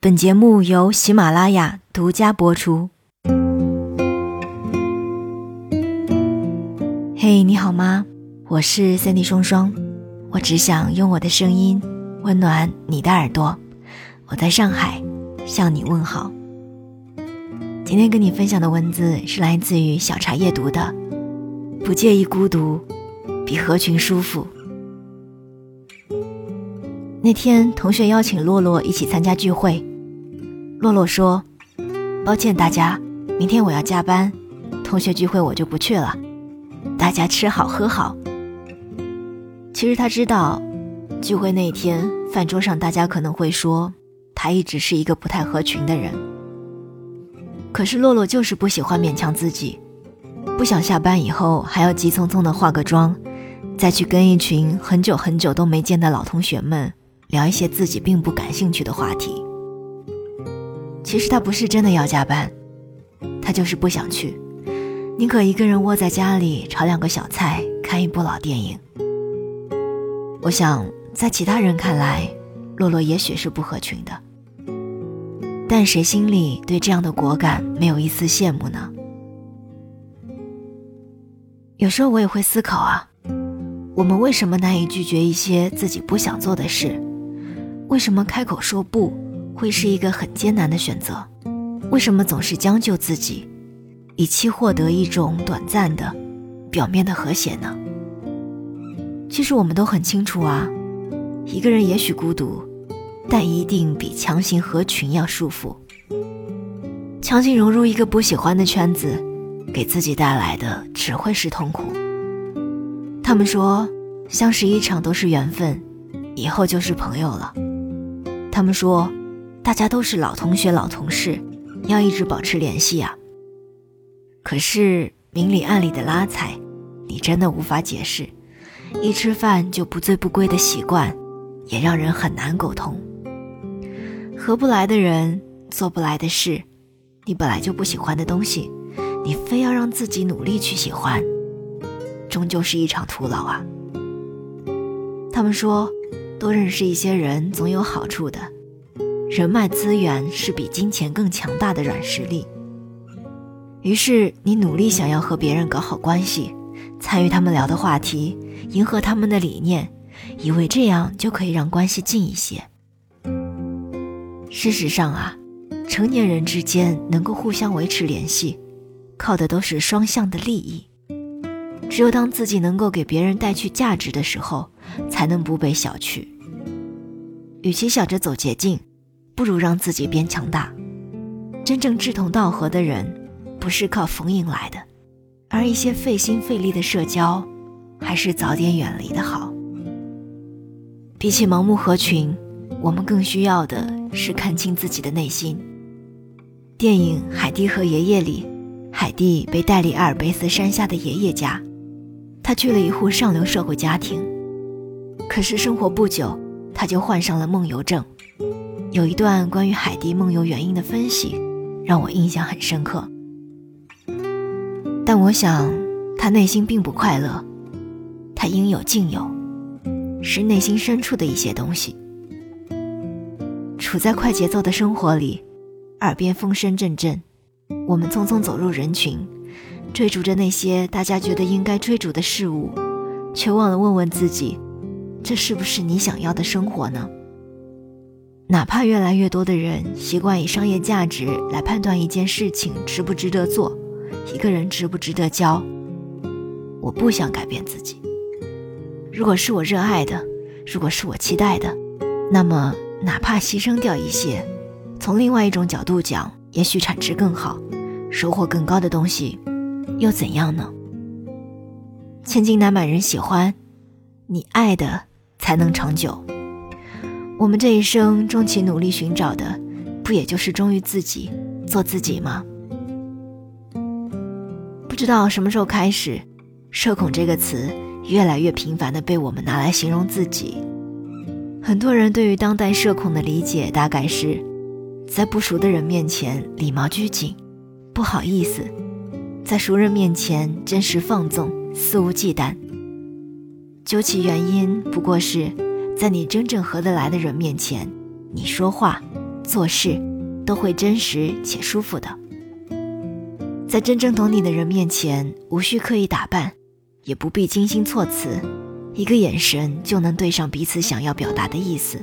本节目由喜马拉雅独家播出。嘿，你好吗？我是 Cindy 双双，我只想用我的声音温暖你的耳朵。我在上海向你问好。今天跟你分享的文字是来自于小茶夜读的，不介意孤独，比合群舒服。那天同学邀请洛洛一起参加聚会。洛洛说：“抱歉，大家，明天我要加班，同学聚会我就不去了。大家吃好喝好。”其实他知道，聚会那天饭桌上大家可能会说他一直是一个不太合群的人。可是洛洛就是不喜欢勉强自己，不想下班以后还要急匆匆的化个妆，再去跟一群很久很久都没见的老同学们聊一些自己并不感兴趣的话题。其实他不是真的要加班，他就是不想去，宁可一个人窝在家里炒两个小菜，看一部老电影。我想，在其他人看来，洛洛也许是不合群的，但谁心里对这样的果敢没有一丝羡慕呢？有时候我也会思考啊，我们为什么难以拒绝一些自己不想做的事？为什么开口说不？会是一个很艰难的选择，为什么总是将就自己，以期获得一种短暂的、表面的和谐呢？其实我们都很清楚啊，一个人也许孤独，但一定比强行合群要舒服。强行融入一个不喜欢的圈子，给自己带来的只会是痛苦。他们说，相识一场都是缘分，以后就是朋友了。他们说。大家都是老同学、老同事，要一直保持联系啊。可是明里暗里的拉踩，你真的无法解释。一吃饭就不醉不归的习惯，也让人很难沟通。合不来的人，做不来的事，你本来就不喜欢的东西，你非要让自己努力去喜欢，终究是一场徒劳啊。他们说，多认识一些人总有好处的。人脉资源是比金钱更强大的软实力。于是你努力想要和别人搞好关系，参与他们聊的话题，迎合他们的理念，以为这样就可以让关系近一些。事实上啊，成年人之间能够互相维持联系，靠的都是双向的利益。只有当自己能够给别人带去价值的时候，才能不被小觑。与其想着走捷径，不如让自己变强大。真正志同道合的人，不是靠逢迎来的，而一些费心费力的社交，还是早点远离的好。比起盲目合群，我们更需要的是看清自己的内心。电影《海蒂和爷爷》里，海蒂被带离阿尔卑斯山下的爷爷家，他去了一户上流社会家庭，可是生活不久，他就患上了梦游症。有一段关于海蒂梦游原因的分析，让我印象很深刻。但我想，他内心并不快乐，他应有尽有，是内心深处的一些东西。处在快节奏的生活里，耳边风声阵阵，我们匆匆走入人群，追逐着那些大家觉得应该追逐的事物，却忘了问问自己：这是不是你想要的生活呢？哪怕越来越多的人习惯以商业价值来判断一件事情值不值得做，一个人值不值得交，我不想改变自己。如果是我热爱的，如果是我期待的，那么哪怕牺牲掉一些，从另外一种角度讲，也许产值更好，收获更高的东西，又怎样呢？千金难买人喜欢，你爱的才能长久。我们这一生终其努力寻找的，不也就是忠于自己，做自己吗？不知道什么时候开始，“社恐”这个词越来越频繁的被我们拿来形容自己。很多人对于当代社恐的理解，大概是在不熟的人面前礼貌拘谨，不好意思；在熟人面前真实放纵，肆无忌惮。究其原因，不过是。在你真正合得来的人面前，你说话做事，都会真实且舒服的。在真正懂你的人面前，无需刻意打扮，也不必精心措辞，一个眼神就能对上彼此想要表达的意思。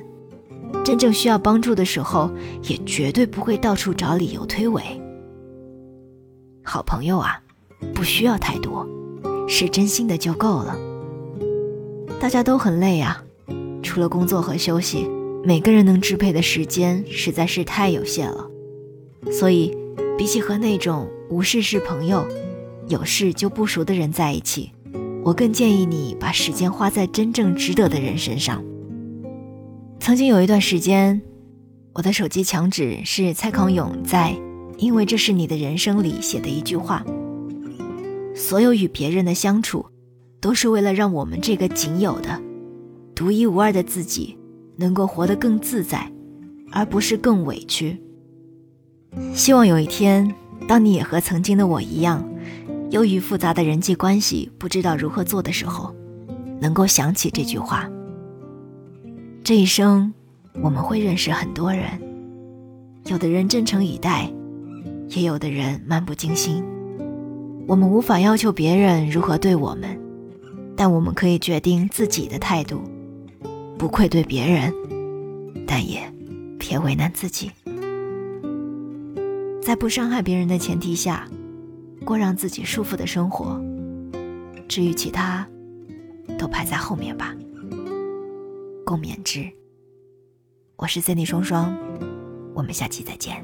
真正需要帮助的时候，也绝对不会到处找理由推诿。好朋友啊，不需要太多，是真心的就够了。大家都很累啊，除了工作和休息，每个人能支配的时间实在是太有限了，所以。比起和那种无事是朋友，有事就不熟的人在一起，我更建议你把时间花在真正值得的人身上。曾经有一段时间，我的手机墙纸是蔡康永在《因为这是你的人生》里写的一句话：所有与别人的相处，都是为了让我们这个仅有的、独一无二的自己，能够活得更自在，而不是更委屈。希望有一天，当你也和曾经的我一样，由于复杂的人际关系不知道如何做的时候，能够想起这句话。这一生，我们会认识很多人，有的人真诚以待，也有的人漫不经心。我们无法要求别人如何对我们，但我们可以决定自己的态度，不愧对别人，但也别为难自己。在不伤害别人的前提下，过让自己舒服的生活。至于其他，都排在后面吧。共勉之。我是 Cindy 双双，我们下期再见。